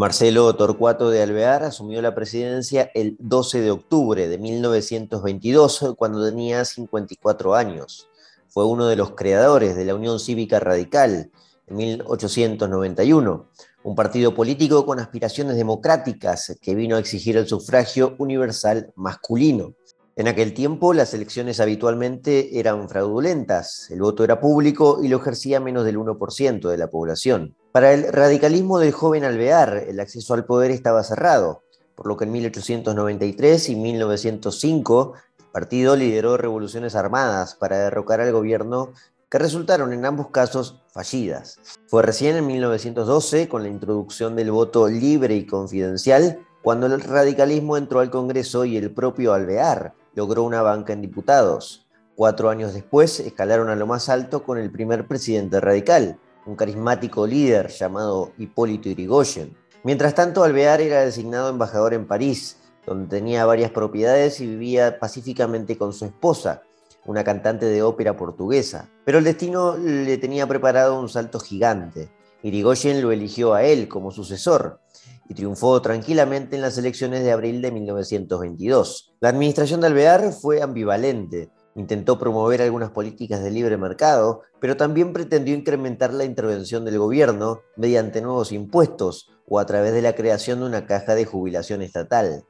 Marcelo Torcuato de Alvear asumió la presidencia el 12 de octubre de 1922, cuando tenía 54 años. Fue uno de los creadores de la Unión Cívica Radical en 1891, un partido político con aspiraciones democráticas que vino a exigir el sufragio universal masculino. En aquel tiempo las elecciones habitualmente eran fraudulentas, el voto era público y lo ejercía menos del 1% de la población. Para el radicalismo del joven Alvear, el acceso al poder estaba cerrado, por lo que en 1893 y 1905 el partido lideró revoluciones armadas para derrocar al gobierno que resultaron en ambos casos fallidas. Fue recién en 1912, con la introducción del voto libre y confidencial, cuando el radicalismo entró al Congreso y el propio Alvear logró una banca en diputados. Cuatro años después escalaron a lo más alto con el primer presidente radical, un carismático líder llamado Hipólito Irigoyen. Mientras tanto, Alvear era designado embajador en París, donde tenía varias propiedades y vivía pacíficamente con su esposa, una cantante de ópera portuguesa. Pero el destino le tenía preparado un salto gigante. Irigoyen lo eligió a él como sucesor y triunfó tranquilamente en las elecciones de abril de 1922. La administración de Alvear fue ambivalente. Intentó promover algunas políticas de libre mercado, pero también pretendió incrementar la intervención del gobierno mediante nuevos impuestos o a través de la creación de una caja de jubilación estatal.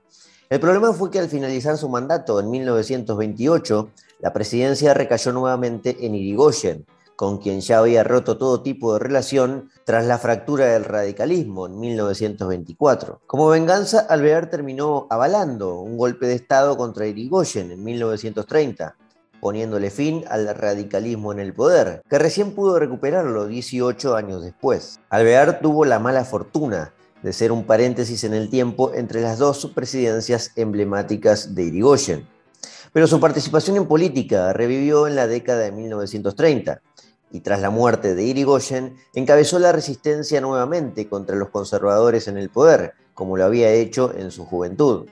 El problema fue que al finalizar su mandato en 1928, la presidencia recayó nuevamente en Irigoyen, con quien ya había roto todo tipo de relación tras la fractura del radicalismo en 1924. Como venganza, Alvear terminó avalando un golpe de Estado contra Irigoyen en 1930, poniéndole fin al radicalismo en el poder, que recién pudo recuperarlo 18 años después. Alvear tuvo la mala fortuna de ser un paréntesis en el tiempo entre las dos presidencias emblemáticas de Irigoyen. Pero su participación en política revivió en la década de 1930 y tras la muerte de Irigoyen encabezó la resistencia nuevamente contra los conservadores en el poder, como lo había hecho en su juventud.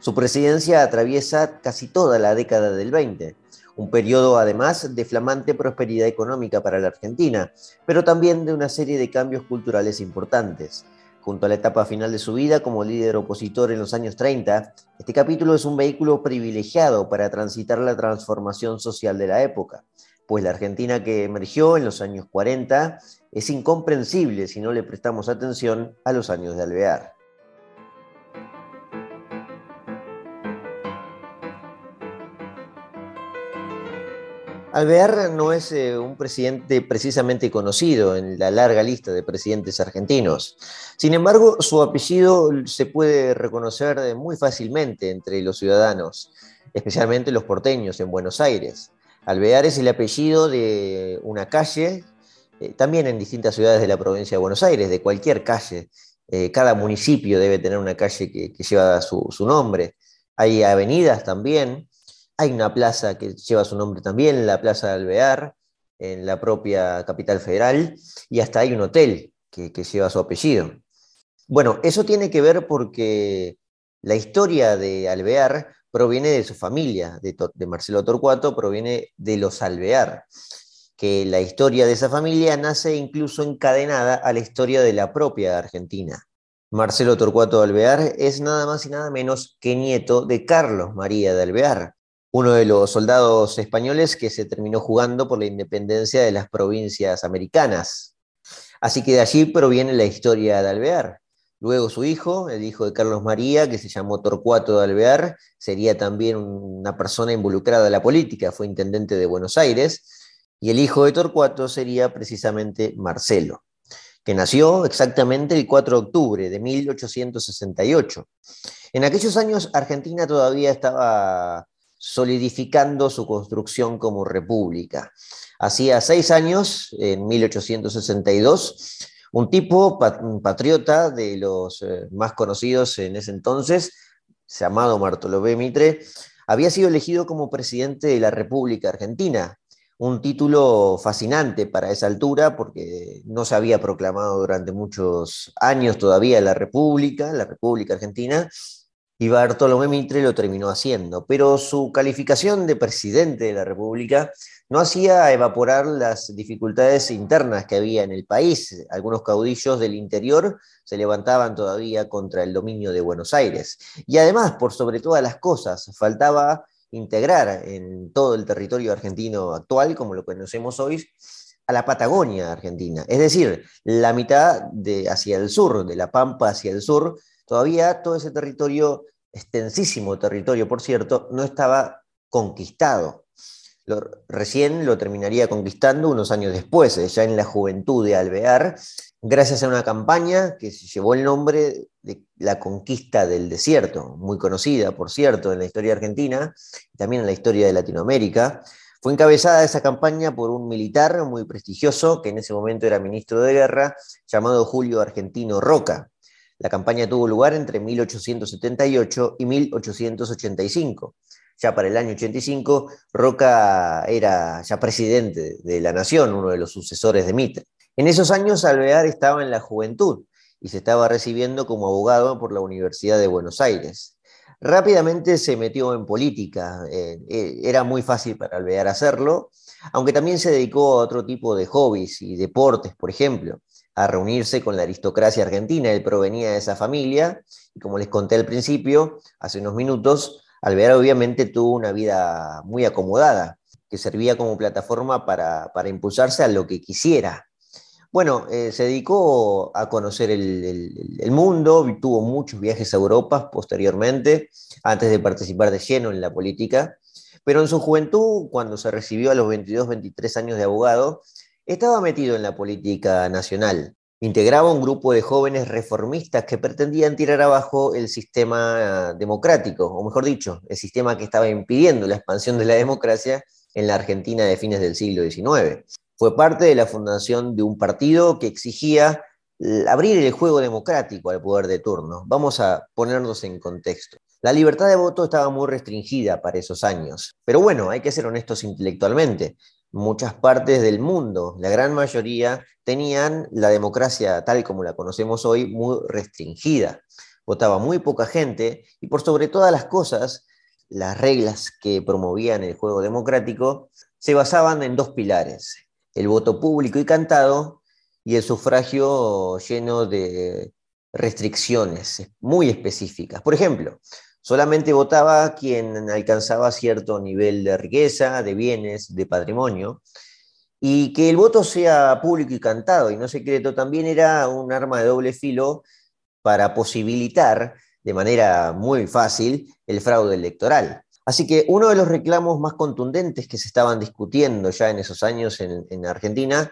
Su presidencia atraviesa casi toda la década del 20, un periodo además de flamante prosperidad económica para la Argentina, pero también de una serie de cambios culturales importantes. Junto a la etapa final de su vida como líder opositor en los años 30, este capítulo es un vehículo privilegiado para transitar la transformación social de la época, pues la Argentina que emergió en los años 40 es incomprensible si no le prestamos atención a los años de Alvear. Alvear no es eh, un presidente precisamente conocido en la larga lista de presidentes argentinos. Sin embargo, su apellido se puede reconocer muy fácilmente entre los ciudadanos, especialmente los porteños en Buenos Aires. Alvear es el apellido de una calle, eh, también en distintas ciudades de la provincia de Buenos Aires, de cualquier calle. Eh, cada municipio debe tener una calle que, lleva su nombre. Hay avenidas también hay una plaza que lleva su nombre también, la Plaza de Alvear, en la propia capital federal, y hasta hay un hotel que, lleva su apellido. Bueno, eso tiene que ver porque la historia de Alvear proviene de su familia, de, de, Marcelo Torcuato, proviene de los Alvear, que la historia de esa familia nace incluso encadenada a la historia de la propia Argentina. Marcelo Torcuato Alvear es nada más y nada menos que nieto de Carlos María de Alvear, uno de los soldados españoles que se terminó jugando por la independencia de las provincias americanas. Así que de allí proviene la historia de Alvear. Luego su hijo, el hijo de Carlos María, que se llamó Torcuato de Alvear, sería también una persona involucrada en la política, fue intendente de Buenos Aires, y el hijo de Torcuato sería precisamente Marcelo, que nació exactamente el 4 de octubre de 1868. En aquellos años Argentina todavía estaba solidificando su construcción como república. Hacía seis años, en 1862, un tipo patriota de los eh, más conocidos en ese entonces, llamado Bartolomé Mitre, había sido elegido como presidente de la República Argentina, un título fascinante para esa altura porque no se había proclamado durante muchos años todavía la República, la República Argentina, y Bartolomé Mitre lo terminó haciendo, pero su calificación de presidente de la República no hacía evaporar las dificultades internas que había en el país. Algunos caudillos del interior se levantaban todavía contra el dominio de Buenos Aires. Y además, por sobre todas las cosas, faltaba integrar en todo el territorio argentino actual, como lo conocemos hoy, a la Patagonia argentina. Es decir, la mitad de hacia el sur, de la Pampa hacia el sur, todavía todo ese territorio extensísimo territorio, por cierto, no estaba conquistado. recién lo terminaría conquistando unos años después, eh, ya en la juventud de Alvear, gracias a una campaña que se llevó el nombre de la conquista del desierto, muy conocida, por cierto, en la historia argentina y también en la historia de Latinoamérica. Fue encabezada esa campaña por un militar muy prestigioso, que en ese momento era ministro de guerra, llamado Julio Argentino Roca. La campaña tuvo lugar entre 1878 y 1885. Ya para el año 85, Roca era ya presidente de la nación, uno de los sucesores de Mitre. En esos años, Alvear estaba en la juventud y se estaba recibiendo como abogado por la Universidad de Buenos Aires. Rápidamente se metió en política, eh, eh, era muy fácil para Alvear hacerlo, aunque también se dedicó a otro tipo de hobbies y deportes, por ejemplo a reunirse con la aristocracia argentina. Él provenía de esa familia y como les conté al principio, hace unos minutos, Alvear obviamente tuvo una vida muy acomodada, que servía como plataforma para, impulsarse a lo que quisiera. Bueno, eh, se dedicó a conocer el, el, mundo, tuvo muchos viajes a Europa posteriormente, antes de participar de lleno en la política, pero en su juventud, cuando se recibió a los 22, 23 años de abogado, estaba metido en la política nacional. Integraba un grupo de jóvenes reformistas que pretendían tirar abajo el sistema democrático, o mejor dicho, el sistema que estaba impidiendo la expansión de la democracia en la Argentina de fines del siglo XIX. Fue parte de la fundación de un partido que exigía abrir el juego democrático al poder de turno. Vamos a ponernos en contexto. La libertad de voto estaba muy restringida para esos años, pero bueno, hay que ser honestos intelectualmente muchas partes del mundo, la gran mayoría, tenían la democracia tal como la conocemos hoy muy restringida. Votaba muy poca gente y por sobre todas las cosas, las reglas que promovían el juego democrático se basaban en dos pilares, el voto público y cantado y el sufragio lleno de restricciones muy específicas. Por ejemplo, Solamente votaba quien alcanzaba cierto nivel de riqueza, de bienes, de patrimonio. Y que el voto sea público y cantado y no secreto también era un arma de doble filo para posibilitar de manera muy fácil el fraude electoral. Así que uno de los reclamos más contundentes que se estaban discutiendo ya en esos años en, Argentina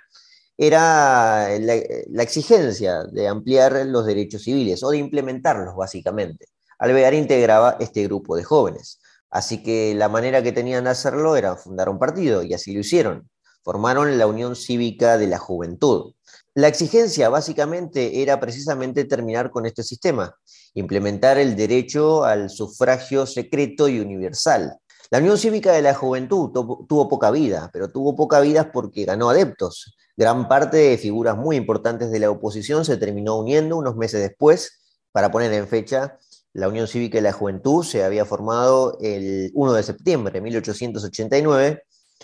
era la exigencia de ampliar los derechos civiles o de implementarlos básicamente. Alvear integraba este grupo de jóvenes. Así que la manera que tenían de hacerlo era fundar un partido, y así lo hicieron. Formaron la Unión Cívica de la Juventud. La exigencia básicamente era precisamente terminar con este sistema, implementar el derecho al sufragio secreto y universal. La Unión Cívica de la Juventud tuvo poca vida, pero tuvo poca vida porque ganó adeptos. Gran parte de figuras muy importantes de la oposición se terminó uniendo unos meses después, para poner en fecha, la Unión Cívica de la Juventud se había formado el 1 de septiembre de 1889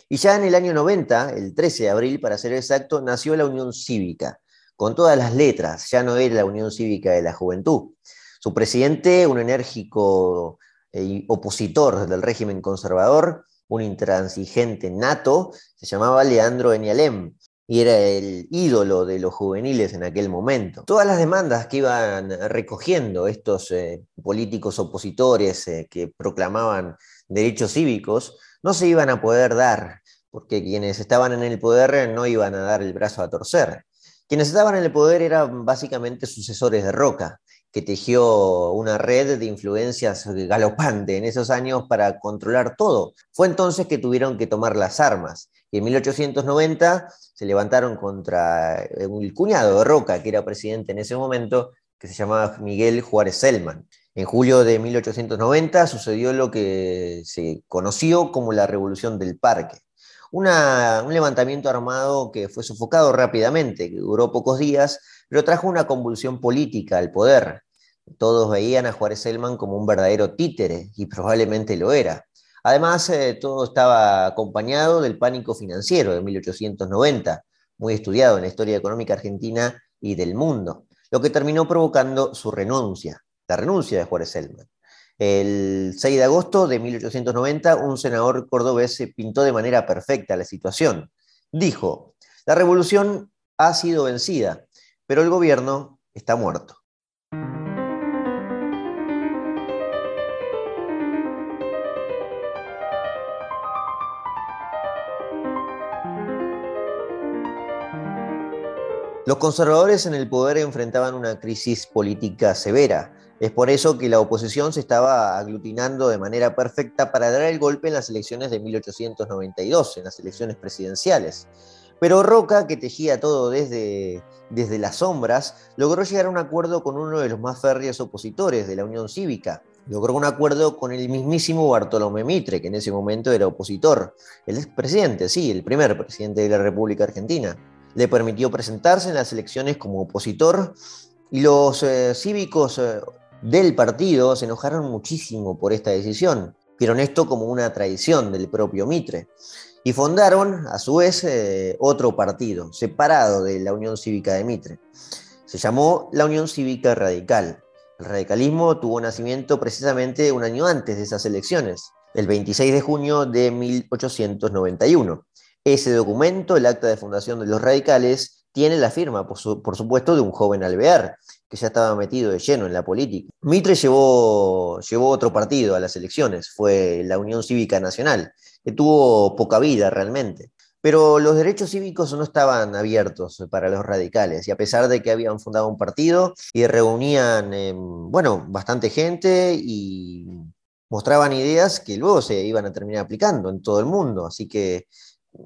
y ya en el año 90, el 13 de abril para ser exacto, nació la Unión Cívica, con todas las letras, ya no era la Unión Cívica de la Juventud. Su presidente, un enérgico eh, opositor del régimen conservador, un intransigente nato, se llamaba Leandro Enialem, y era el ídolo de los juveniles en aquel momento. Todas las demandas que iban recogiendo estos eh, políticos opositores eh, que proclamaban derechos cívicos no se iban a poder dar, porque quienes estaban en el poder no iban a dar el brazo a torcer. Quienes estaban en el poder eran básicamente sucesores de Roca, que tejió una red de influencias galopante en esos años para controlar todo. Fue entonces que tuvieron que tomar las armas y en 1890 se levantaron contra el cuñado de Roca, que era presidente en ese momento, que se llamaba Miguel Juárez Selman. En julio de 1890 sucedió lo que se conoció como la Revolución del Parque. un levantamiento armado que fue sofocado rápidamente, que duró pocos días, pero trajo una convulsión política al poder. Todos veían a Juárez Selman como un verdadero títere, y probablemente lo era. Además, eh, todo estaba acompañado del pánico financiero de 1890, muy estudiado en la historia económica argentina y del mundo, lo que terminó provocando su renuncia, la renuncia de Juárez Selman. El 6 de agosto de 1890, un senador cordobés pintó de manera perfecta la situación. Dijo, la revolución ha sido vencida, pero el gobierno está muerto. Los conservadores en el poder enfrentaban una crisis política severa. Es por eso que la oposición se estaba aglutinando de manera perfecta para dar el golpe en las elecciones de 1892, en las elecciones presidenciales. Pero Roca, que tejía todo desde, desde las sombras, logró llegar a un acuerdo con uno de los más férreos opositores de la Unión Cívica. Logró un acuerdo con el mismísimo Bartolomé Mitre, que en ese momento era opositor. El expresidente, sí, el primer presidente de la República Argentina le permitió presentarse en las elecciones como opositor y los eh, cívicos eh, del partido se enojaron muchísimo por esta decisión, vieron esto como una traición del propio Mitre y fundaron a su vez eh, otro partido separado de la Unión Cívica de Mitre. Se llamó la Unión Cívica Radical. El radicalismo tuvo nacimiento precisamente un año antes de esas elecciones, el 26 de junio de 1891. Ese documento, el acta de fundación de los radicales, tiene la firma, por, supuesto, de un joven alvear, que ya estaba metido de lleno en la política. Mitre llevó, llevó otro partido a las elecciones, fue la Unión Cívica Nacional, que tuvo poca vida realmente. Pero los derechos cívicos no estaban abiertos para los radicales, y a pesar de que habían fundado un partido y reunían, em, bueno, bastante gente y mostraban ideas que luego se iban a terminar aplicando en todo el mundo. Así que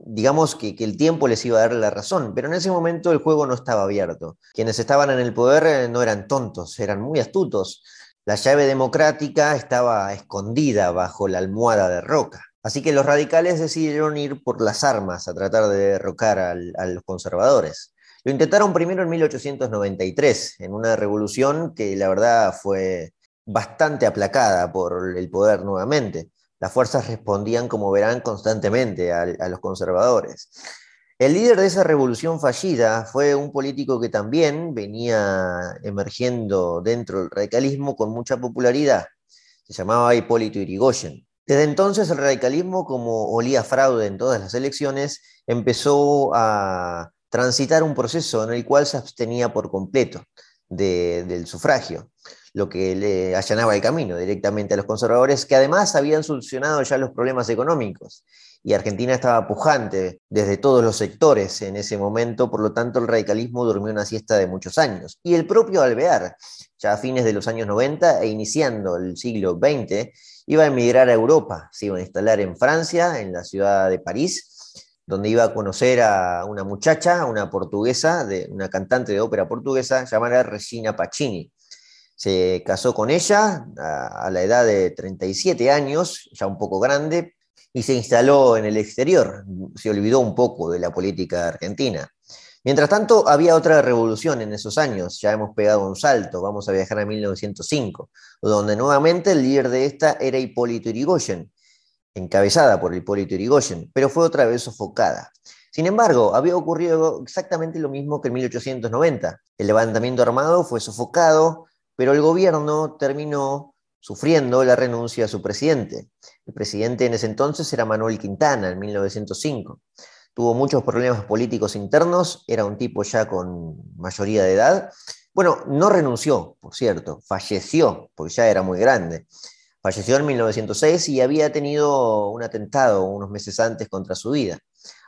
digamos que, el tiempo les iba a dar la razón, pero en ese momento el juego no estaba abierto. Quienes estaban en el poder eh, no eran tontos, eran muy astutos. La llave democrática estaba escondida bajo la almohada de roca. Así que los radicales decidieron ir por las armas a tratar de derrocar a los conservadores. Lo intentaron primero en 1893, en una revolución que la verdad fue bastante aplacada por el poder nuevamente las fuerzas respondían, como verán, constantemente a, los conservadores. El líder de esa revolución fallida fue un político que también venía emergiendo dentro del radicalismo con mucha popularidad. Se llamaba Hipólito Irigoyen. Desde entonces el radicalismo, como olía fraude en todas las elecciones, empezó a transitar un proceso en el cual se abstenía por completo del sufragio lo que le allanaba el camino directamente a los conservadores, que además habían solucionado ya los problemas económicos. Y Argentina estaba pujante desde todos los sectores en ese momento, por lo tanto el radicalismo durmió una siesta de muchos años. Y el propio Alvear, ya a fines de los años 90 e iniciando el siglo XX, iba a emigrar a Europa, se iba a instalar en Francia, en la ciudad de París, donde iba a conocer a una muchacha, una portuguesa, de, una cantante de ópera portuguesa llamada Regina Pacini se casó con ella a, la edad de 37 años, ya un poco grande, y se instaló en el exterior. Se olvidó un poco de la política argentina. Mientras tanto, había otra revolución en esos años, ya hemos pegado un salto, vamos a viajar a 1905, donde nuevamente el líder de esta era Hipólito Yrigoyen, encabezada por Hipólito Yrigoyen, pero fue otra vez sofocada. Sin embargo, había ocurrido exactamente lo mismo que en 1890. El levantamiento armado fue sofocado, pero el gobierno terminó sufriendo la renuncia a su presidente. El presidente en ese entonces era Manuel Quintana, en 1905. Tuvo muchos problemas políticos internos, era un tipo ya con mayoría de edad. Bueno, no renunció, por cierto, falleció, porque ya era muy grande. Falleció en 1906 y había tenido un atentado unos meses antes contra su vida.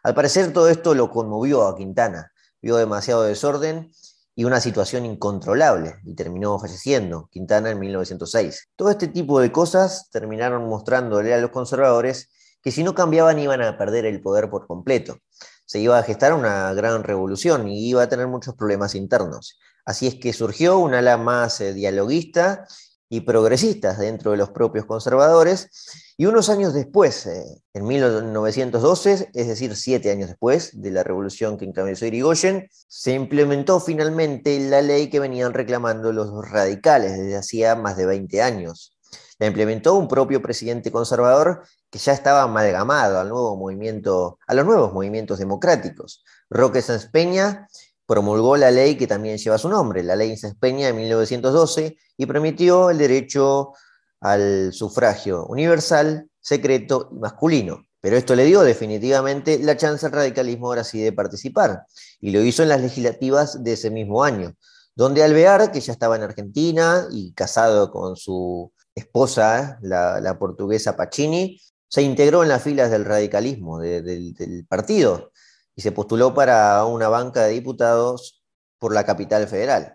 Al parecer todo esto lo conmovió a Quintana, vio demasiado desorden y una situación incontrolable y terminó falleciendo Quintana en 1906. Todo este tipo de cosas terminaron mostrándole a los conservadores que si no cambiaban iban a perder el poder por completo. Se iba a gestar una gran revolución y iba a tener muchos problemas internos. Así es que surgió un ala más eh, dialoguista y progresistas dentro de los propios conservadores. Y unos años después, eh, en 1912, es decir, siete años después de la revolución que encabezó Irigoyen, se implementó finalmente la ley que venían reclamando los radicales desde hacía más de 20 años. La implementó un propio presidente conservador que ya estaba amalgamado al nuevo movimiento, a los nuevos movimientos democráticos. Roque Sáenz Peña promulgó la ley que también lleva su nombre, la ley Sáenz Peña de 1912, y permitió el derecho al sufragio universal, secreto y masculino. Pero esto le dio definitivamente la chance al radicalismo ahora sí de participar, y lo hizo en las legislativas de ese mismo año, donde Alvear, que ya estaba en Argentina y casado con su esposa, la, portuguesa Pacini, se integró en las filas del radicalismo, del partido, y se postuló para una banca de diputados por la capital federal.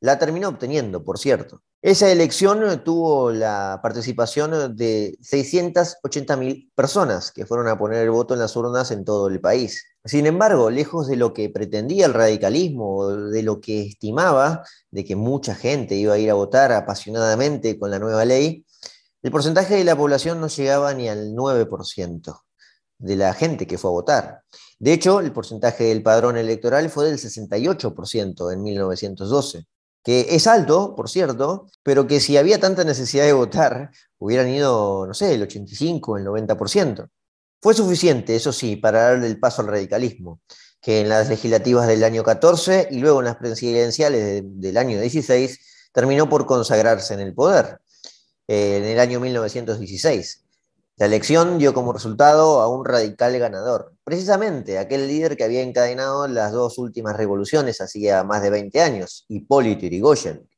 La terminó obteniendo, por cierto. Esa elección tuvo la participación de 680.000 personas que fueron a poner el voto en las urnas en todo el país. Sin embargo, lejos de lo que pretendía el radicalismo, de lo que estimaba, de que mucha gente iba a ir a votar apasionadamente con la nueva ley, el porcentaje de la población no llegaba ni al 9% de la gente que fue a votar. De hecho, el porcentaje del padrón electoral fue del 68% en 1912 que es alto, por cierto, pero que si había tanta necesidad de votar, hubieran ido, no sé, el 85, el 90%. Fue suficiente, eso sí, para darle el paso al radicalismo, que en las legislativas del año 14 y luego en las presidenciales del año 16 terminó por consagrarse en el poder, eh, en el año 1916. La elección dio como resultado a un radical ganador, precisamente aquel líder que había encadenado las dos últimas revoluciones hacía más de 20 años, Hipólito Yrigoyen.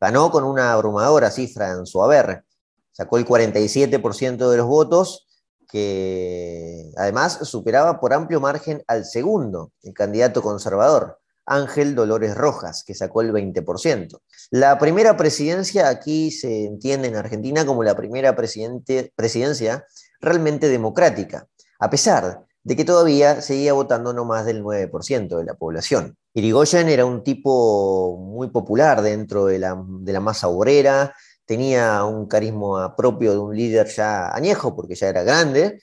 Ganó con una abrumadora cifra en su haber, sacó el 47% de los votos, que además superaba por amplio margen al segundo, el candidato conservador, Ángel Dolores Rojas, que sacó el 20%. La primera presidencia aquí se entiende en Argentina como la primera presidencia realmente democrática, a pesar de que todavía seguía votando no más del 9% de la población. Irigoyen era un tipo muy popular dentro de la, de la masa obrera, tenía un carisma propio de un líder ya añejo, porque ya era grande,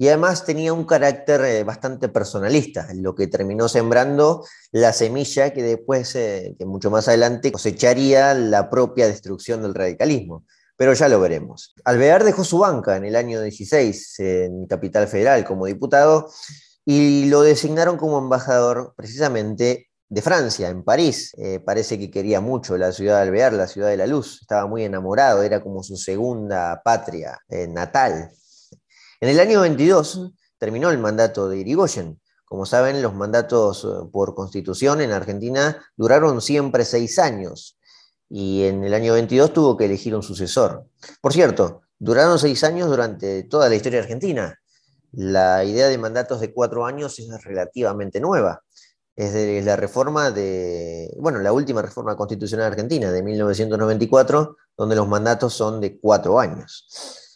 y además tenía un carácter eh, bastante personalista, lo que terminó sembrando la semilla que después, eh, mucho más adelante, cosecharía la propia destrucción del radicalismo. Pero ya lo veremos. Alvear dejó su banca en el año 16 en Capital Federal como diputado y lo designaron como embajador precisamente de Francia, en París. Eh, parece que quería mucho la ciudad de Alvear, la ciudad de la luz. Estaba muy enamorado, era como su segunda patria natal. En el año 22 terminó el mandato de Irigoyen. Como saben, los mandatos eh, por constitución en Argentina duraron siempre seis años y en el año 22 tuvo que elegir un sucesor. Por cierto, duraron seis años durante toda la historia argentina. La idea de mandatos de cuatro años es relativamente nueva. Es de la reforma de, bueno, la última reforma constitucional argentina de 1994, donde los mandatos son de cuatro años.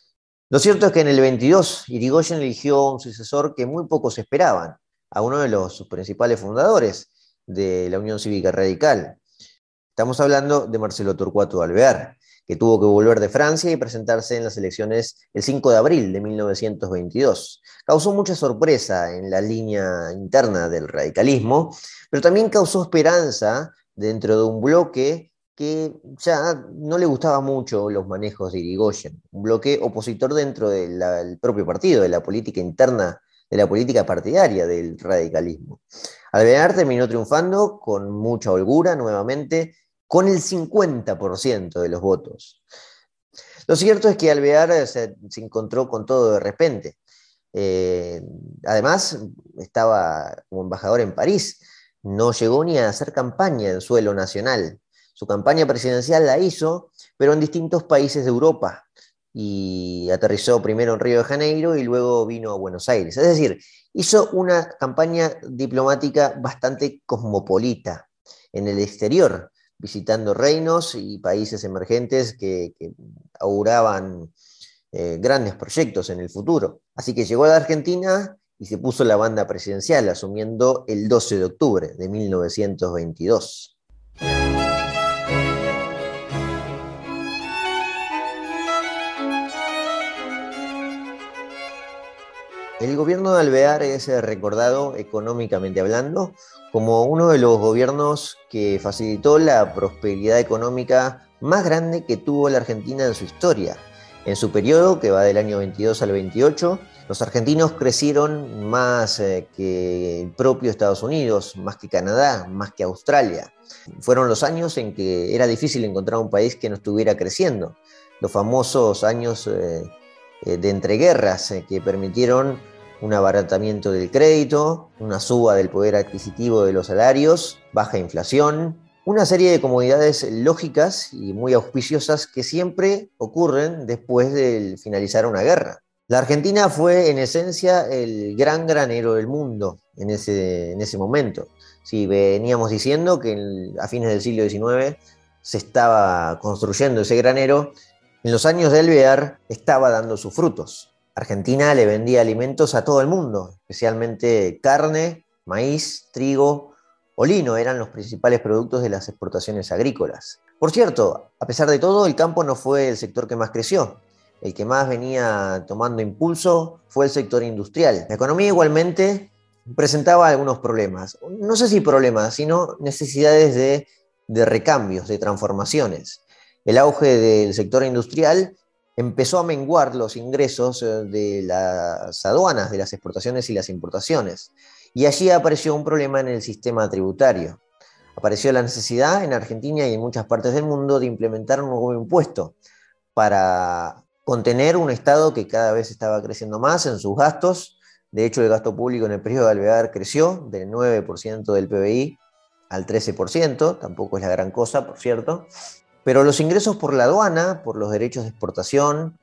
Lo cierto es que en el 22 Irigoyen eligió un sucesor que muy pocos esperaban, a uno de los principales fundadores de la Unión Cívica Radical. Estamos hablando de Marcelo Torcuato Alvear, que tuvo que volver de Francia y presentarse en las elecciones el 5 de abril de 1922. Causó mucha sorpresa en la línea interna del radicalismo, pero también causó esperanza dentro de un bloque que ya no le gustaba mucho los manejos de Irigoyen, un bloque opositor dentro del propio partido, de la política interna, de la política partidaria del radicalismo. Alvear terminó triunfando con mucha holgura nuevamente, con el 50% de los votos. Lo cierto es que Alvear se, encontró con todo de repente. Eh, además, estaba como embajador en París, no llegó ni a hacer campaña en suelo nacional. Su campaña presidencial la hizo, pero en distintos países de Europa. Y aterrizó primero en Río de Janeiro y luego vino a Buenos Aires. Es decir, hizo una campaña diplomática bastante cosmopolita en el exterior, visitando reinos y países emergentes que, auguraban eh, grandes proyectos en el futuro. Así que llegó a la Argentina y se puso la banda presidencial, asumiendo el 12 de octubre de 1922. El gobierno de Alvear es recordado económicamente hablando como uno de los gobiernos que facilitó la prosperidad económica más grande que tuvo la Argentina en su historia. En su periodo, que va del año 22 al 28, los argentinos crecieron más eh, que el propio Estados Unidos, más que Canadá, más que Australia. Fueron los años en que era difícil encontrar un país que no estuviera creciendo. Los famosos años eh, eh, de entreguerras que permitieron un abaratamiento del crédito, una suba del poder adquisitivo de los salarios, baja inflación, una serie de comodidades lógicas y muy auspiciosas que siempre ocurren después de finalizar una guerra. La Argentina fue en esencia el gran granero del mundo en ese, en ese momento. Si veníamos diciendo que a fines del siglo XIX se estaba construyendo ese granero, en los años de Alvear estaba dando sus frutos. Argentina le vendía alimentos a todo el mundo, especialmente carne, maíz, trigo o lino eran los principales productos de las exportaciones agrícolas. Por cierto, a pesar de todo, el campo no fue el sector que más creció el que más venía tomando impulso fue el sector industrial. La economía igualmente presentaba algunos problemas. No sé si problemas, sino necesidades de, recambios, de transformaciones. El auge del sector industrial empezó a menguar los ingresos eh, de las aduanas, de las exportaciones y las importaciones. Y allí apareció un problema en el sistema tributario. Apareció la necesidad en Argentina y en muchas partes del mundo de implementar un nuevo impuesto para contener un Estado que cada vez estaba creciendo más en sus gastos. De hecho, el gasto público en el periodo de Alvear creció del 9% del PBI al 13%, tampoco es la gran cosa, por cierto. Pero los ingresos por la aduana, por los derechos de exportación,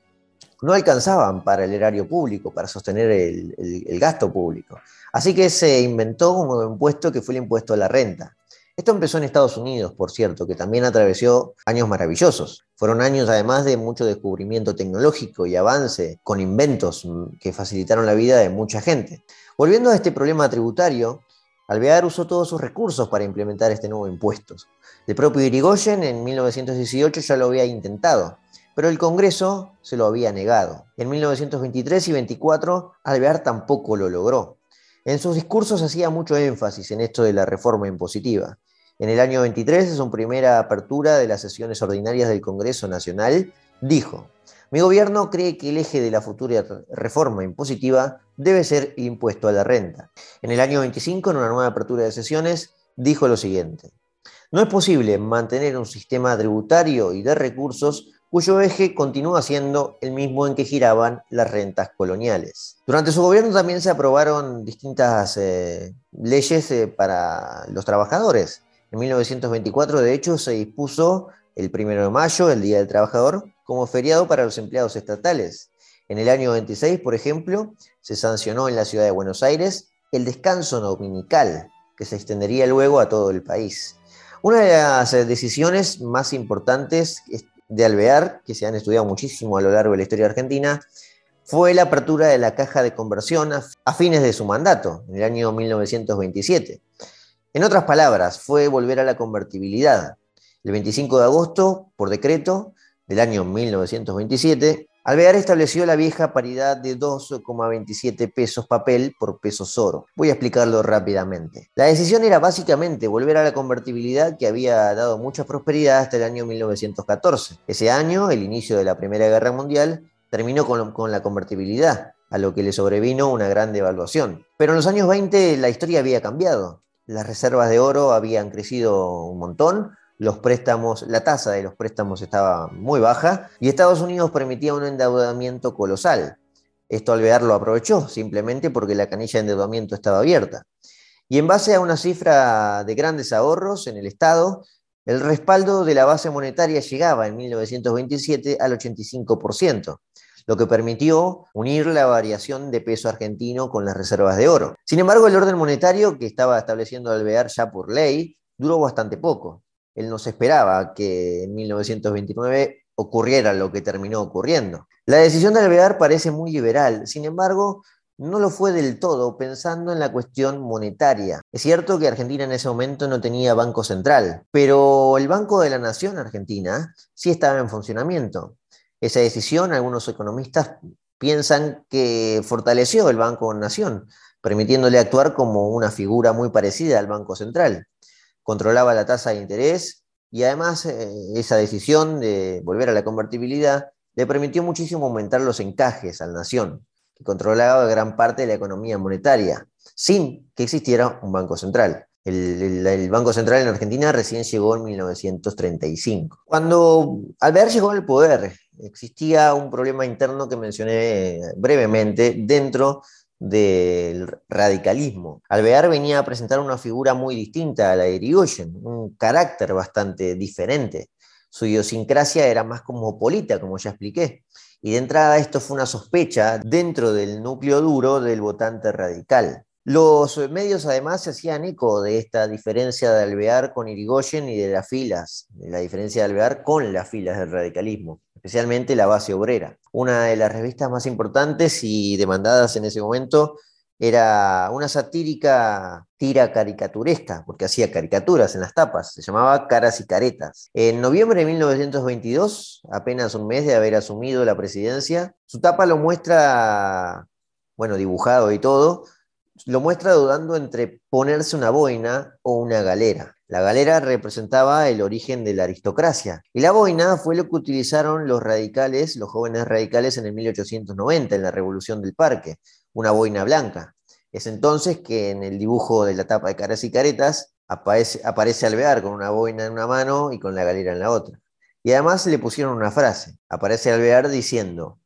no alcanzaban para el erario público, para sostener el, gasto público. Así que se inventó un nuevo impuesto que fue el impuesto a la renta. Esto empezó en Estados Unidos, por cierto, que también atravesó años maravillosos. Fueron años además de mucho descubrimiento tecnológico y avance con inventos que facilitaron la vida de mucha gente. Volviendo a este problema tributario, Alvear usó todos sus recursos para implementar este nuevo impuesto. El propio Irigoyen en 1918 ya lo había intentado, pero el Congreso se lo había negado. En 1923 y 24 Alvear tampoco lo logró. En sus discursos hacía mucho énfasis en esto de la reforma impositiva. En el año 23, en su primera apertura de las sesiones ordinarias del Congreso Nacional, dijo, mi gobierno cree que el eje de la futura reforma impositiva debe ser impuesto a la renta. En el año 25, en una nueva apertura de sesiones, dijo lo siguiente, no es posible mantener un sistema tributario y de recursos cuyo eje continúa siendo el mismo en que giraban las rentas coloniales. Durante su gobierno también se aprobaron distintas eh, leyes eh, para los trabajadores. En 1924, de hecho, se dispuso el 1 de mayo, el Día del Trabajador, como feriado para los empleados estatales. En el año 26, por ejemplo, se sancionó en la ciudad de Buenos Aires el descanso dominical, que se extendería luego a todo el país. Una de las eh, decisiones más importantes de Alvear, que se han estudiado muchísimo a lo largo de la historia argentina, fue la apertura de la caja de conversión a fines de su mandato, en el año 1927. En otras palabras, fue volver a la convertibilidad. El 25 de agosto, por decreto del año 1927, Alvear estableció la vieja paridad de 2,27 pesos papel por pesos oro. Voy a explicarlo rápidamente. La decisión era básicamente volver a la convertibilidad que había dado mucha prosperidad hasta el año 1914. Ese año, el inicio de la Primera Guerra Mundial, terminó con, con la convertibilidad, a lo que le sobrevino una gran devaluación. Pero en los años 20 la historia había cambiado. Las reservas de oro habían crecido un montón, los préstamos, la tasa de los préstamos estaba muy baja y Estados Unidos permitía un endeudamiento colosal. Esto Alvear lo aprovechó simplemente porque la canilla de endeudamiento estaba abierta. Y en base a una cifra de grandes ahorros en el Estado, el respaldo de la base monetaria llegaba en 1927 al 85% lo que permitió unir la variación de peso argentino con las reservas de oro. Sin embargo, el orden monetario que estaba estableciendo Alvear ya por ley duró bastante poco él no se esperaba que en 1929 ocurriera lo que terminó ocurriendo. La decisión de Alvear parece muy liberal, sin embargo, no lo fue del todo pensando en la cuestión monetaria. Es cierto que Argentina en ese momento no tenía banco central, pero el Banco de la Nación Argentina sí estaba en funcionamiento. Esa decisión algunos economistas piensan que fortaleció el Banco Nación, permitiéndole actuar como una figura muy parecida al Banco Central. Controlaba la tasa de interés y además eh, esa decisión de volver a la convertibilidad le permitió muchísimo aumentar los encajes al Nación, que controlaba gran parte de la economía monetaria, sin que existiera un Banco Central. El, Banco Central en Argentina recién llegó en 1935. Cuando Alvear llegó al poder, existía un problema interno que mencioné brevemente dentro del radicalismo. Alvear venía a presentar una figura muy distinta a la de Irigoyen, un carácter bastante diferente. Su idiosincrasia era más cosmopolita, como ya expliqué. Y de entrada esto fue una sospecha dentro del núcleo duro del votante radical. Los medios además se hacían eco de esta diferencia de Alvear con Irigoyen y de las filas, de la diferencia de Alvear con las filas del radicalismo, especialmente la base obrera. Una de las revistas más importantes y demandadas en ese momento era una satírica tira caricaturesca, porque hacía caricaturas en las tapas, se llamaba Caras y Caretas. En noviembre de 1922, apenas un mes de haber asumido la presidencia, su tapa lo muestra, bueno, dibujado y todo, lo muestra dudando entre ponerse una boina o una galera. La galera representaba el origen de la aristocracia y la boina fue lo que utilizaron los radicales, los jóvenes radicales en el 1890, en la Revolución del Parque, una boina blanca. Es entonces que en el dibujo de la tapa de caras y caretas aparece, Alvear con una boina en una mano y con la galera en la otra. Y además le pusieron una frase. Aparece Alvear diciendo,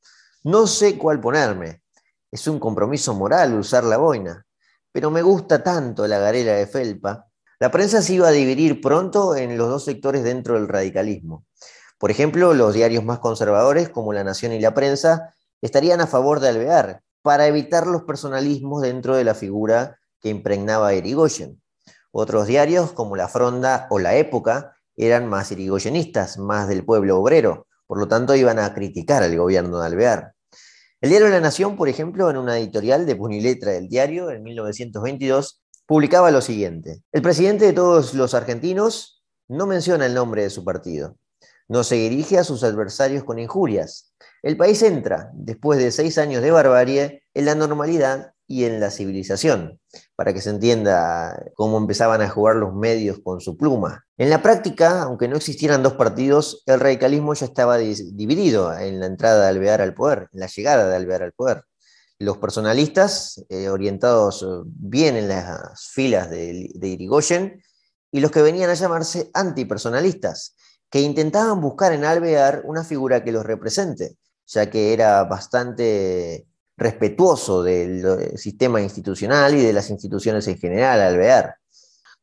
no sé cuál ponerme, es un compromiso moral usar la boina, pero me gusta tanto la galera de felpa. La prensa se iba a dividir pronto en los dos sectores dentro del radicalismo. Por ejemplo, los diarios más conservadores, como La Nación y La Prensa, estarían a favor de Alvear, para evitar los personalismos dentro de la figura que impregnaba a Irigoyen. Otros diarios, como La Fronda o La Época, eran más irigoyenistas, más del pueblo obrero, por lo tanto iban a criticar al gobierno de Alvear. El diario La Nación, por ejemplo, en una editorial de Puniletra del diario en 1922, publicaba lo siguiente. El presidente de todos los argentinos no menciona el nombre de su partido. No se dirige a sus adversarios con injurias. El país entra, después de seis años de barbarie, en la normalidad y en la civilización, para que se entienda cómo empezaban a jugar los medios con su pluma. En la práctica, aunque no existieran dos partidos, el radicalismo ya estaba dividido en la entrada de Alvear al poder, en la llegada de Alvear al poder. Los personalistas, eh, orientados eh, bien en las filas de, de Irigoyen, y los que venían a llamarse antipersonalistas, que intentaban buscar en Alvear una figura que los represente, ya que era bastante respetuoso del sistema institucional y de las instituciones en general, Alvear.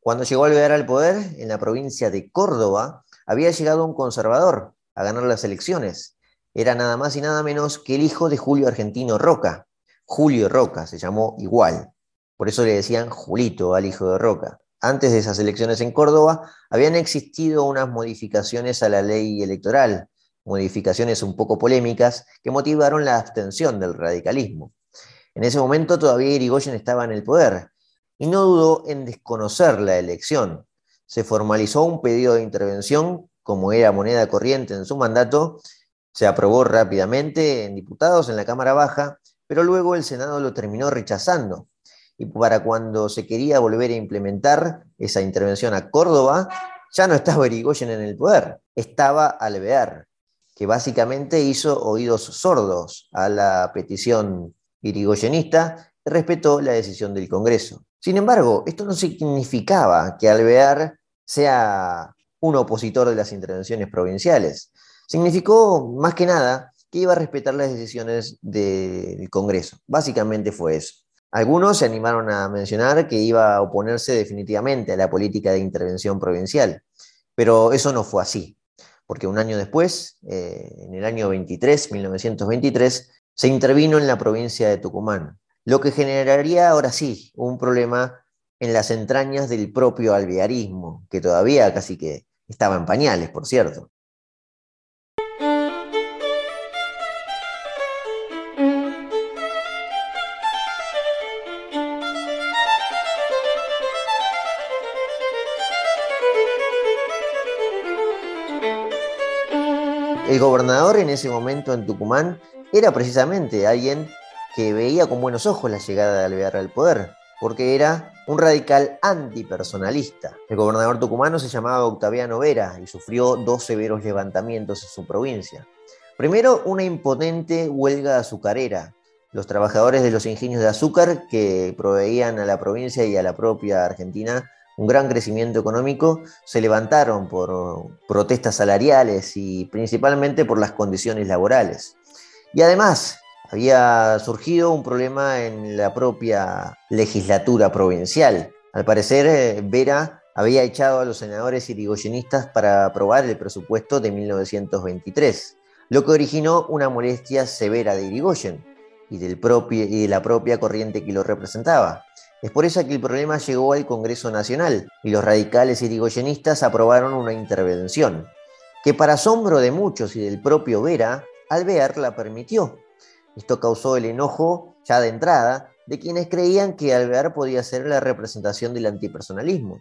Cuando llegó Alvear al poder, en la provincia de Córdoba, había llegado un conservador a ganar las elecciones. Era nada más y nada menos que el hijo de Julio Argentino Roca. Julio Roca se llamó igual. Por eso le decían Julito al hijo de Roca. Antes de esas elecciones en Córdoba, habían existido unas modificaciones a la ley electoral, modificaciones un poco polémicas que motivaron la abstención del radicalismo. En ese momento todavía Irigoyen estaba en el poder y no dudó en desconocer la elección. Se formalizó un pedido de intervención, como era moneda corriente en su mandato, se aprobó rápidamente en diputados en la Cámara Baja, pero luego el Senado lo terminó rechazando. Y para cuando se quería volver a implementar esa intervención a Córdoba, ya no estaba Irigoyen en el poder, estaba Alvear que básicamente hizo oídos sordos a la petición irigoyenista y respetó la decisión del Congreso. Sin embargo, esto no significaba que Alvear sea un opositor de las intervenciones provinciales. Significó, más que nada, que iba a respetar las decisiones del Congreso. Básicamente fue eso. Algunos se animaron a mencionar que iba a oponerse definitivamente a la política de intervención provincial, pero eso no fue así porque un año después, eh, en el año 23, 1923, se intervino en la provincia de Tucumán, lo que generaría ahora sí un problema en las entrañas del propio alvearismo, que todavía casi que estaba en pañales, por cierto. El gobernador en ese momento en Tucumán era precisamente alguien que veía con buenos ojos la llegada de Alvear al poder, porque era un radical antipersonalista. El gobernador tucumano se llamaba Octaviano Vera y sufrió dos severos levantamientos en su provincia. Primero, una imponente huelga azucarera. Los trabajadores de los ingenios de azúcar que proveían a la provincia y a la propia Argentina un gran crecimiento económico, se levantaron por protestas salariales y principalmente por las condiciones laborales. Y además, había surgido un problema en la propia legislatura provincial. Al parecer, eh, Vera había echado a los senadores irigoyenistas para aprobar el presupuesto de 1923, lo que originó una molestia severa de Irigoyen y, del propio, y de la propia corriente que lo representaba. Es por eso que el problema llegó al Congreso Nacional y los radicales irigoyenistas aprobaron una intervención, que para asombro de muchos y del propio Vera, Alvear la permitió. Esto causó el enojo, ya de entrada, de quienes creían que Alvear podía ser la representación del antipersonalismo.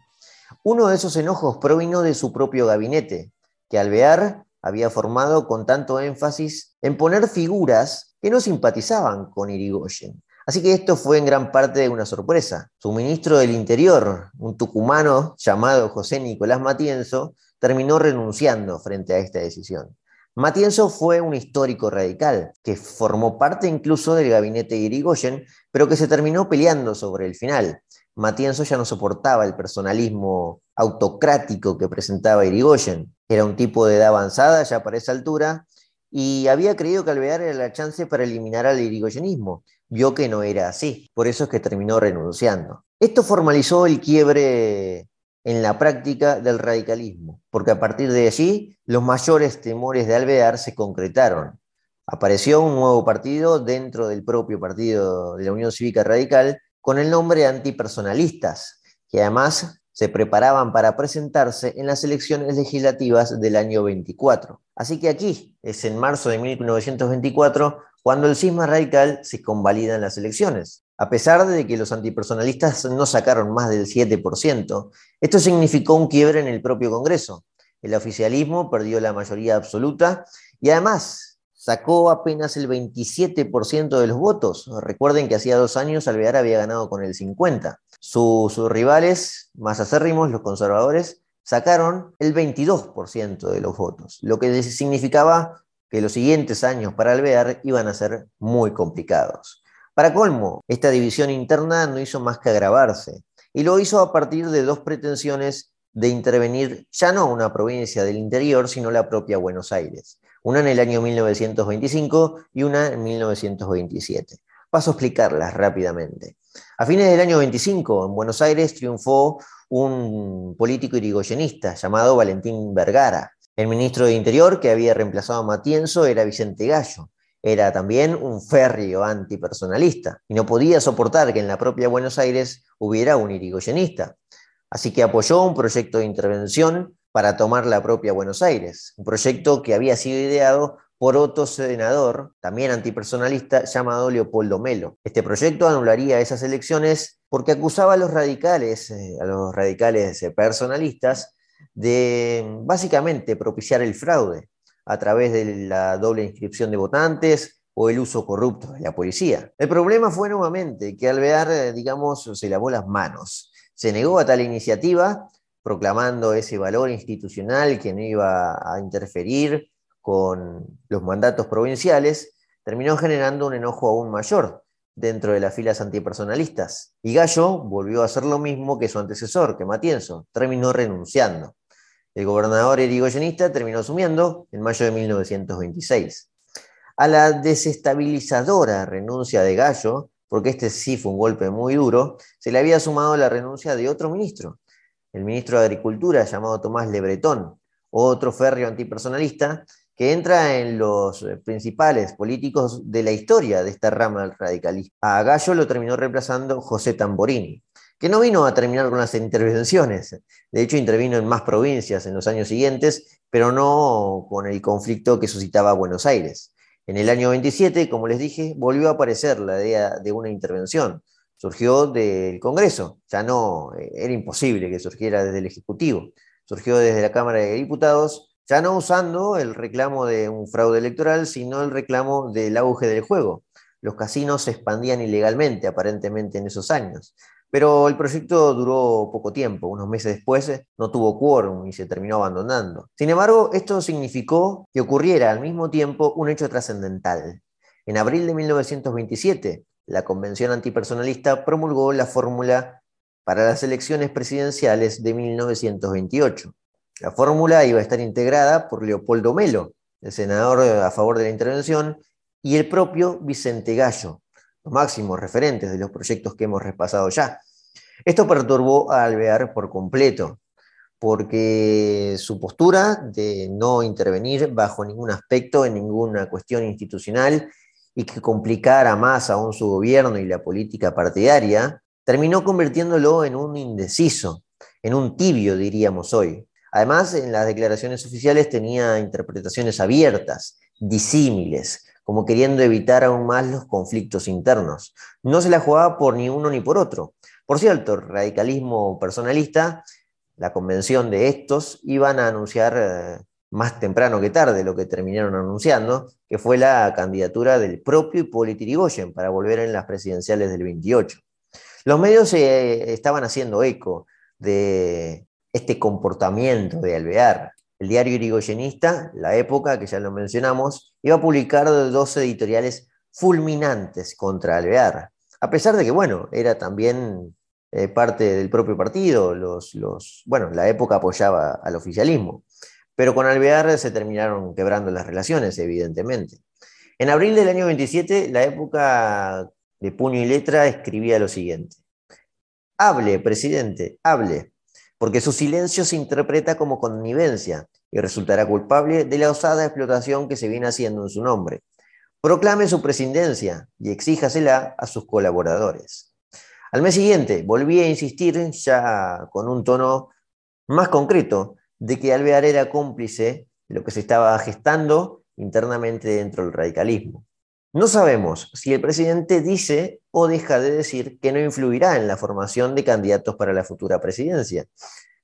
Uno de esos enojos provino de su propio gabinete, que Alvear había formado con tanto énfasis en poner figuras que no simpatizaban con Irigoyen. Así que esto fue en gran parte una sorpresa. Su ministro del Interior, un tucumano llamado José Nicolás Matienzo, terminó renunciando frente a esta decisión. Matienzo fue un histórico radical, que formó parte incluso del gabinete de Irigoyen, pero que se terminó peleando sobre el final. Matienzo ya no soportaba el personalismo autocrático que presentaba Irigoyen. Era un tipo de edad avanzada ya para esa altura y había creído que Alvear era la chance para eliminar al irigoyenismo. Vio que no era así, por eso es que terminó renunciando. Esto formalizó el quiebre en la práctica del radicalismo, porque a partir de allí los mayores temores de Alvear se concretaron. Apareció un nuevo partido dentro del propio partido de la Unión Cívica Radical con el nombre antipersonalistas, que además se preparaban para presentarse en las elecciones legislativas del año 24. Así que aquí es en marzo de 1924 cuando el cisma radical se convalida en las elecciones. A pesar de que los antipersonalistas no sacaron más del 7%, esto significó un quiebre en el propio Congreso. El oficialismo perdió la mayoría absoluta y además sacó apenas el 27% de los votos. Recuerden que hacía dos años Alvear había ganado con el 50%. Sus, rivales más acérrimos, los conservadores, sacaron el 22% de los votos, lo que significaba que los siguientes años para Alvear iban a ser muy complicados. Para colmo, esta división interna no hizo más que agravarse, y lo hizo a partir de dos pretensiones de intervenir ya no una provincia del interior, sino la propia Buenos Aires, una en el año 1925 y una en 1927. Paso a explicarlas rápidamente. A fines del año 25, en Buenos Aires, triunfó un político irigoyenista llamado Valentín Vergara. El ministro de Interior que había reemplazado a Matienzo era Vicente Gallo. Era también un férreo antipersonalista y no podía soportar que en la propia Buenos Aires hubiera un irigoyenista. Así que apoyó un proyecto de intervención para tomar la propia Buenos Aires, un proyecto que había sido ideado por otro senador, también antipersonalista, llamado Leopoldo Melo. Este proyecto anularía esas elecciones porque acusaba a los radicales, eh, a los radicales eh, personalistas, de básicamente propiciar el fraude a través de la doble inscripción de votantes o el uso corrupto de la policía. El problema fue nuevamente que Alvear, eh, digamos, se lavó las manos. Se negó a tal iniciativa, proclamando ese valor institucional que no iba a interferir con los mandatos provinciales, terminó generando un enojo aún mayor dentro de las filas antipersonalistas. Y Gallo volvió a hacer lo mismo que su antecesor, que Matienzo, terminó renunciando. El gobernador erigoyenista terminó asumiendo en mayo de 1926. A la desestabilizadora renuncia de Gallo, porque este sí fue un golpe muy duro, se le había sumado la renuncia de otro ministro, el ministro de Agricultura llamado Tomás Lebretón, otro férreo antipersonalista, que entra en los eh, principales políticos de la historia de esta rama del radicalismo. A Gallo lo terminó reemplazando José Tamborini, que no vino a terminar con las intervenciones, de hecho intervino en más provincias en los años siguientes, pero no con el conflicto que suscitaba Buenos Aires. En el año 27, como les dije, volvió a aparecer la idea de una intervención. Surgió del Congreso, ya no, eh, era imposible que surgiera desde el Ejecutivo. Surgió desde la Cámara de Diputados ya no usando el reclamo de un fraude electoral, sino el reclamo del auge del juego. Los casinos se expandían ilegalmente, aparentemente, en esos años. Pero el proyecto duró poco tiempo, unos meses después no tuvo quórum y se terminó abandonando. Sin embargo, esto significó que ocurriera al mismo tiempo un hecho trascendental. En abril de 1927, la Convención Antipersonalista promulgó la fórmula para las elecciones presidenciales de 1928. La fórmula iba a estar integrada por Leopoldo Melo, el senador a favor de la intervención, y el propio Vicente Gallo, los máximos referentes de los proyectos que hemos repasado ya. Esto perturbó a Alvear por completo, porque su postura de no intervenir bajo ningún aspecto en ninguna cuestión institucional y que complicara más aún su gobierno y la política partidaria, terminó convirtiéndolo en un indeciso, en un tibio, diríamos hoy. Además, en las declaraciones oficiales tenía interpretaciones abiertas, disímiles, como queriendo evitar aún más los conflictos internos. No se la jugaba por ni uno ni por otro. Por cierto, radicalismo personalista, la convención de estos, iban a anunciar eh, más temprano que tarde lo que terminaron anunciando, que fue la candidatura del propio Hipólito Yrigoyen para volver en las presidenciales del 28. Los medios eh, estaban haciendo eco de este comportamiento de Alvear. El diario irigoyenista, La Época, que ya lo mencionamos, iba a publicar dos editoriales fulminantes contra Alvear, a pesar de que, bueno, era también eh, parte del propio partido, los, los, bueno, La Época apoyaba al oficialismo, pero con Alvear se terminaron quebrando las relaciones, evidentemente. En abril del año 27, La Época de puño y letra escribía lo siguiente. Hable, presidente, hable porque su silencio se interpreta como connivencia y resultará culpable de la osada explotación que se viene haciendo en su nombre. Proclame su presidencia y exíjasela a sus colaboradores. Al mes siguiente volví a insistir, ya con un tono más concreto, de que Alvear era cómplice de lo que se estaba gestando internamente dentro del radicalismo. No sabemos si el presidente dice o deja de decir que no influirá en la formación de candidatos para la futura presidencia.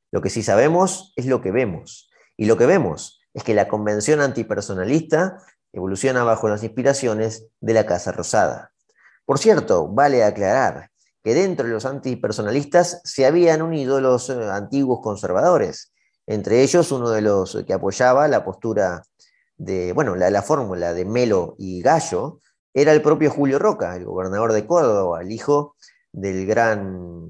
Lo que sí sabemos es lo que vemos. Y lo que vemos es que la convención antipersonalista evoluciona bajo las inspiraciones de la Casa Rosada. Por cierto, vale aclarar que dentro de los antipersonalistas se habían unido los eh, antiguos conservadores, entre ellos uno de los que apoyaba la postura de, bueno, la, fórmula de Melo y Gallo era el propio Julio Roca, el gobernador de Córdoba, el hijo del gran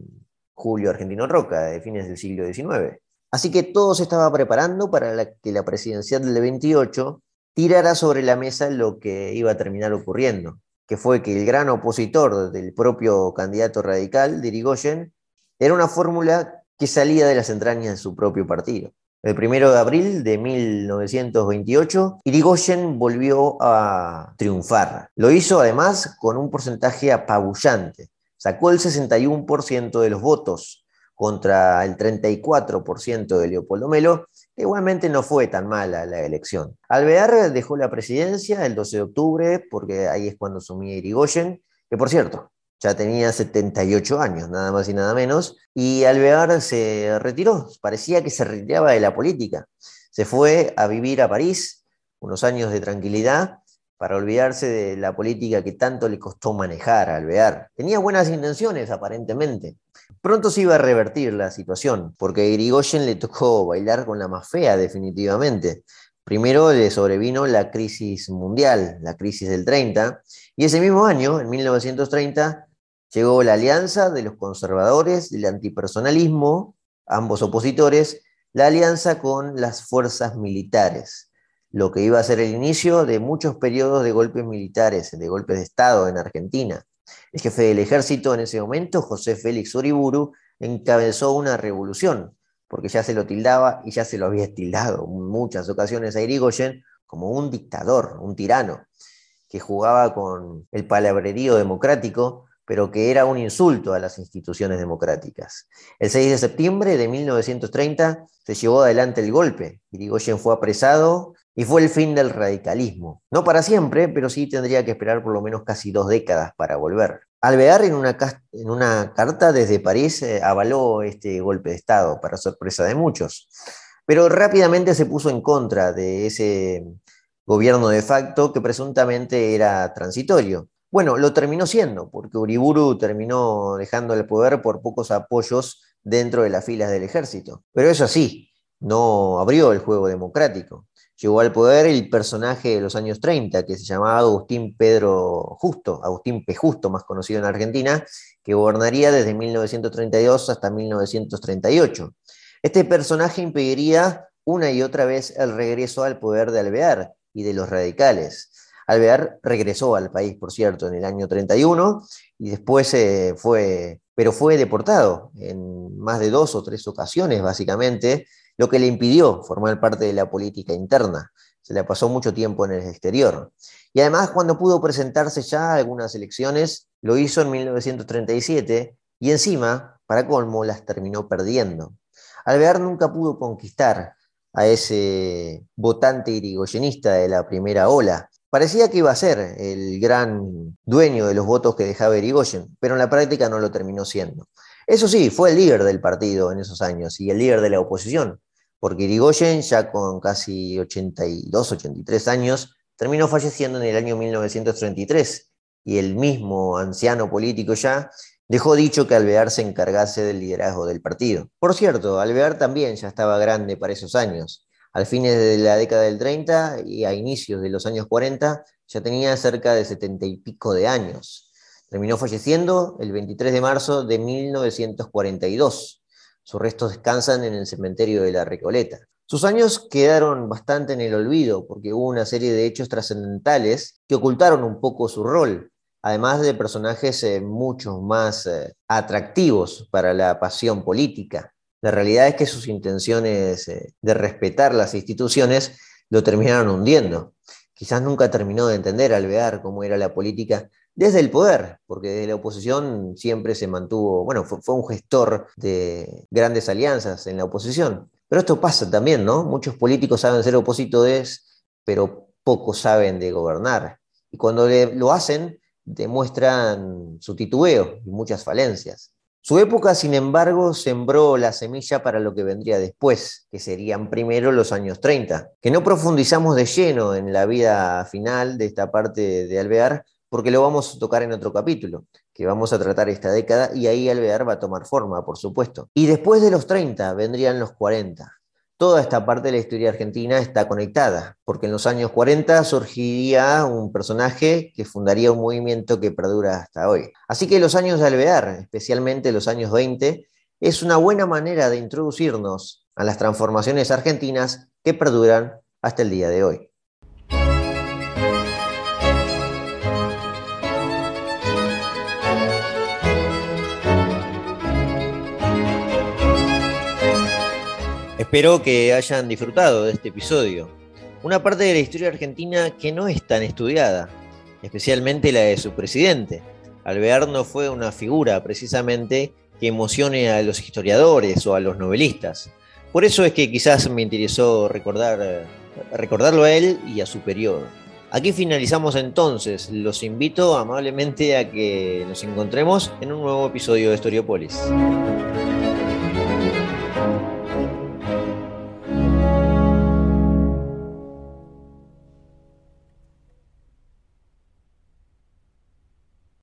Julio Argentino Roca, de fines del siglo XIX. Así que todo se estaba preparando para que la presidencial del 28 tirara sobre la mesa lo que iba a terminar ocurriendo, que fue que el gran opositor del propio candidato radical, Dirigoyen, era una fórmula que salía de las entrañas de su propio partido. El primero de abril de 1928, Irigoyen volvió a triunfar. Lo hizo además con un porcentaje apabullante. Sacó el 61% de los votos contra el 34% de Leopoldo Melo, que igualmente no fue tan mala la elección. Alvear dejó la presidencia el 12 de octubre, porque ahí es cuando asumía Irigoyen, que por cierto, ya tenía 78 años, nada más y nada menos, y Alvear se retiró, parecía que se retiraba de la política. Se fue a vivir a París, unos años de tranquilidad, para olvidarse de la política que tanto le costó manejar a Alvear. Tenía buenas intenciones, aparentemente. Pronto se iba a revertir la situación, porque a Irigoyen le tocó bailar con la más fea, definitivamente. Primero le sobrevino la crisis mundial, la crisis del 30, y ese mismo año, en 1930, Llegó la alianza de los conservadores, del antipersonalismo, ambos opositores, la alianza con las fuerzas militares, lo que iba a ser el inicio de muchos periodos de golpes militares, de golpes de Estado en Argentina. El jefe del ejército en ese momento, José Félix Uriburu, encabezó una revolución, porque ya se lo tildaba y ya se lo había tildado en muchas ocasiones a Irigoyen como un dictador, un tirano, que jugaba con el palabrerío democrático pero que era un insulto a las instituciones democráticas. El 6 de septiembre de 1930 se llevó adelante el golpe. Irigoyen fue apresado y fue el fin del radicalismo. No para siempre, pero sí tendría que esperar por lo menos casi dos décadas para volver. Alvear en una, en una carta desde París eh, avaló este golpe de Estado, para sorpresa de muchos. pero rápidamente se puso en contra de ese gobierno de facto que presuntamente era transitorio. Bueno, lo terminó siendo, porque Uriburu terminó dejando el poder por pocos apoyos dentro de las filas del ejército. Pero eso sí, no abrió el juego democrático. Llegó al poder el personaje de los años 30, que se llamaba Agustín Pedro Justo, Agustín P. Justo, más conocido en Argentina, que gobernaría desde 1932 hasta 1938. Este personaje impediría una y otra vez el regreso al poder de Alvear y de los radicales. Alvear regresó al país, por cierto, en el año 31 y después eh, fue, pero fue deportado en más de dos o tres ocasiones, básicamente, lo que le impidió formar parte de la política interna. Se le pasó mucho tiempo en el exterior. Y además, cuando pudo presentarse ya a algunas elecciones, lo hizo en 1937 y encima, para colmo, las terminó perdiendo. Alvear nunca pudo conquistar a ese votante irigoyenista de la primera ola. Parecía que iba a ser el gran dueño de los votos que dejaba Irigoyen, pero en la práctica no lo terminó siendo. Eso sí, fue el líder del partido en esos años y el líder de la oposición, porque Irigoyen, ya con casi 82, 83 años, terminó falleciendo en el año 1933 y el mismo anciano político ya dejó dicho que Alvear se encargase del liderazgo del partido. Por cierto, Alvear también ya estaba grande para esos años. Al fines de la década del 30 y a inicios de los años 40 ya tenía cerca de 70 y pico de años. Terminó falleciendo el 23 de marzo de 1942. Sus restos descansan en el cementerio de la Recoleta. Sus años quedaron bastante en el olvido porque hubo una serie de hechos trascendentales que ocultaron un poco su rol, además de personajes eh, mucho más eh, atractivos para la pasión política. La realidad es que sus intenciones eh, de respetar las instituciones lo terminaron hundiendo. Quizás nunca terminó de entender Alvear cómo era la política desde el poder, porque desde la oposición siempre se mantuvo, bueno, fue, un gestor de grandes alianzas en la oposición. Pero esto pasa también, ¿no? Muchos políticos saben ser opositores, pero pocos saben de gobernar. Y cuando lo hacen, demuestran su titubeo y muchas falencias. Su época, sin embargo, sembró la semilla para lo que vendría después, que serían primero los años 30, que no profundizamos de lleno en la vida final de esta parte de Alvear, porque lo vamos a tocar en otro capítulo, que vamos a tratar esta década, y ahí Alvear va a tomar forma, por supuesto. Y después de los 30 vendrían los 40, toda esta parte de la historia argentina está conectada, porque en los años 40 surgiría un personaje que fundaría un movimiento que perdura hasta hoy. Así que los años de Alvear, especialmente los años 20, es una buena manera de introducirnos a las transformaciones argentinas que perduran hasta el día de hoy. Espero que hayan disfrutado de este episodio. Una parte de la historia argentina que no es tan estudiada, especialmente la de su presidente. Alvear no fue una figura precisamente que emocione a los historiadores o a los novelistas. Por eso es que quizás me interesó recordar, recordarlo a él y a su periodo. Aquí finalizamos entonces. Los invito amablemente a que nos encontremos en un nuevo episodio de Historiopolis.